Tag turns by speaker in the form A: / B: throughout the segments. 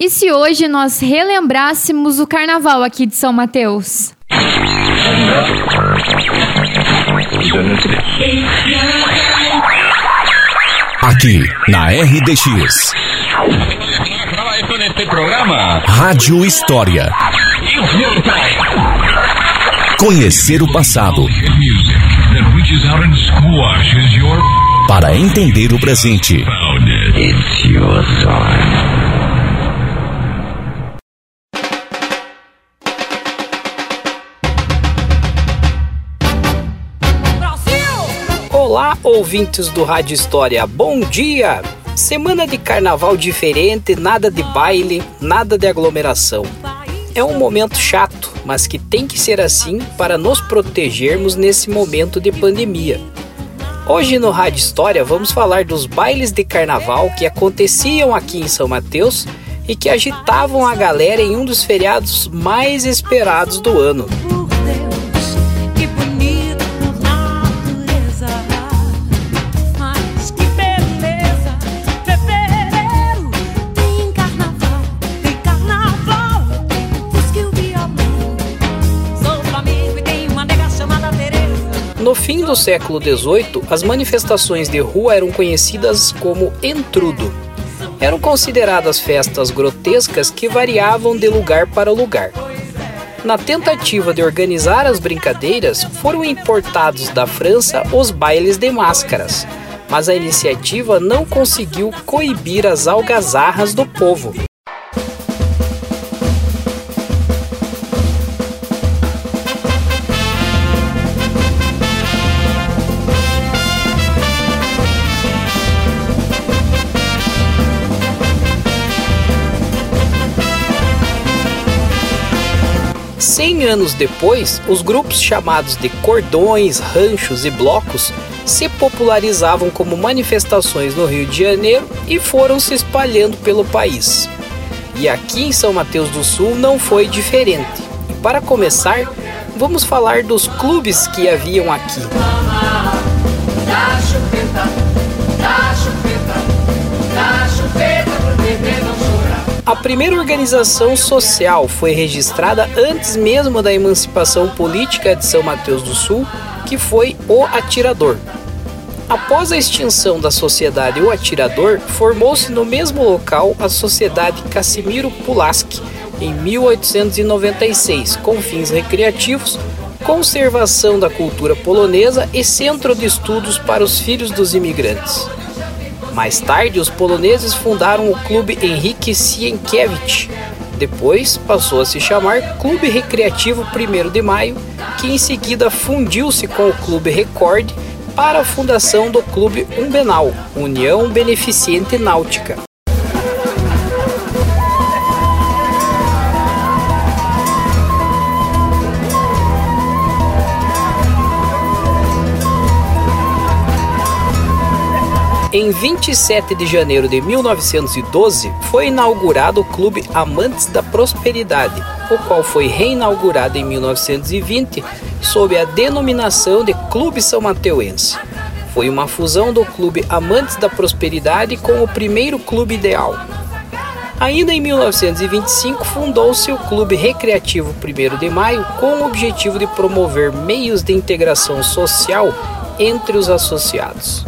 A: E se hoje nós relembrássemos o carnaval aqui de São Mateus?
B: Aqui na RDX. Rádio História. Conhecer o passado. Para entender o presente.
C: Olá, ouvintes do Rádio História, bom dia! Semana de carnaval diferente, nada de baile, nada de aglomeração. É um momento chato, mas que tem que ser assim para nos protegermos nesse momento de pandemia. Hoje no Rádio História vamos falar dos bailes de carnaval que aconteciam aqui em São Mateus e que agitavam a galera em um dos feriados mais esperados do ano. No fim do século XVIII, as manifestações de rua eram conhecidas como entrudo. Eram consideradas festas grotescas que variavam de lugar para lugar. Na tentativa de organizar as brincadeiras, foram importados da França os bailes de máscaras, mas a iniciativa não conseguiu coibir as algazarras do povo. Cem anos depois, os grupos chamados de cordões, ranchos e blocos se popularizavam como manifestações no Rio de Janeiro e foram se espalhando pelo país. E aqui em São Mateus do Sul não foi diferente. E para começar, vamos falar dos clubes que haviam aqui. A primeira organização social foi registrada antes mesmo da emancipação política de São Mateus do Sul, que foi o Atirador. Após a extinção da sociedade O Atirador, formou-se no mesmo local a Sociedade Casimiro Pulaski, em 1896, com fins recreativos, conservação da cultura polonesa e centro de estudos para os filhos dos imigrantes. Mais tarde, os poloneses fundaram o Clube Henrique Sienkiewicz. Depois passou a se chamar Clube Recreativo 1 de Maio, que em seguida fundiu-se com o Clube Record para a fundação do Clube Umbenal, União Beneficente Náutica. Em 27 de janeiro de 1912, foi inaugurado o Clube Amantes da Prosperidade, o qual foi reinaugurado em 1920 sob a denominação de Clube São Mateuense. Foi uma fusão do Clube Amantes da Prosperidade com o primeiro Clube Ideal. Ainda em 1925, fundou-se o Clube Recreativo 1 de Maio com o objetivo de promover meios de integração social entre os associados.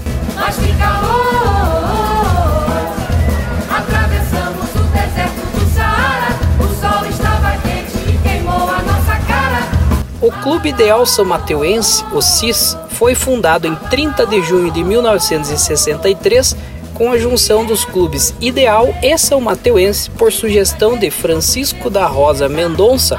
C: O Clube Ideal São Mateuense, o CIS, foi fundado em 30 de junho de 1963 com a junção dos clubes Ideal e São Mateuense por sugestão de Francisco da Rosa Mendonça,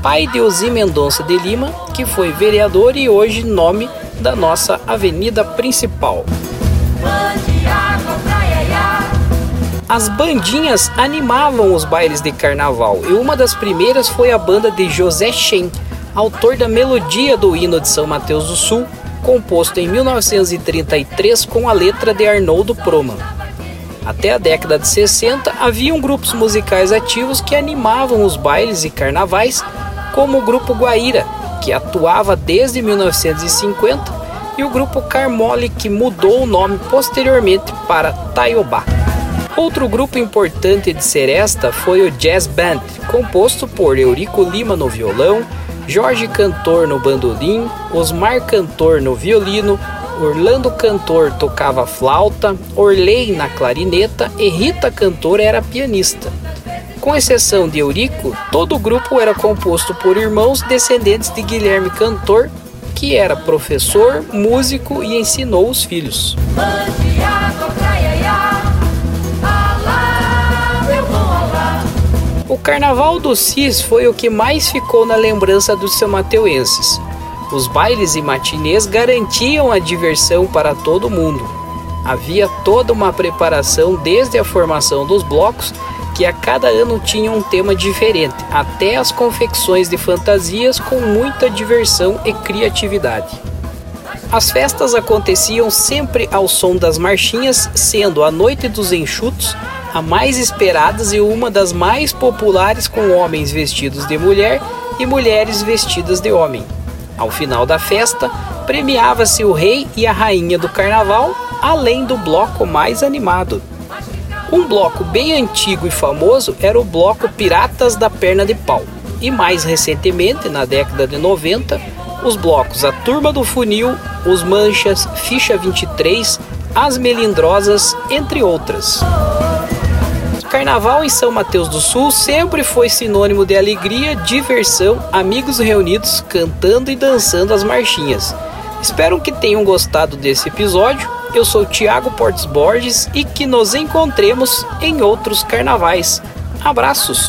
C: pai de Osi Mendonça de Lima, que foi vereador e hoje nome da nossa avenida principal. As bandinhas animavam os bailes de carnaval e uma das primeiras foi a banda de José Shen, autor da melodia do hino de São Mateus do Sul, composto em 1933 com a letra de Arnoldo Proman. Até a década de 60 haviam grupos musicais ativos que animavam os bailes e carnavais, como o grupo Guaíra, que atuava desde 1950 e o grupo Carmole, que mudou o nome posteriormente para Taiobá. Outro grupo importante de Seresta foi o Jazz Band, composto por Eurico Lima no violão, Jorge Cantor no bandolim, Osmar Cantor no violino, Orlando Cantor tocava flauta, Orley na clarineta e Rita Cantor era pianista. Com exceção de Eurico, todo o grupo era composto por irmãos descendentes de Guilherme Cantor, que era professor, músico e ensinou os filhos. Carnaval do Cis foi o que mais ficou na lembrança dos seu mateuenses. Os bailes e matinês garantiam a diversão para todo mundo. Havia toda uma preparação desde a formação dos blocos, que a cada ano tinham um tema diferente, até as confecções de fantasias com muita diversão e criatividade. As festas aconteciam sempre ao som das marchinhas, sendo a Noite dos Enxutos a mais esperadas e uma das mais populares com homens vestidos de mulher e mulheres vestidas de homem. Ao final da festa, premiava-se o rei e a rainha do carnaval, além do bloco mais animado. Um bloco bem antigo e famoso era o bloco Piratas da Perna de Pau, e mais recentemente, na década de 90, os blocos A Turma do Funil, Os Manchas, Ficha 23, As Melindrosas, entre outras. Carnaval em São Mateus do Sul sempre foi sinônimo de alegria, diversão, amigos reunidos cantando e dançando as marchinhas. Espero que tenham gostado desse episódio. Eu sou Tiago Portes Borges e que nos encontremos em outros carnavais. Abraços!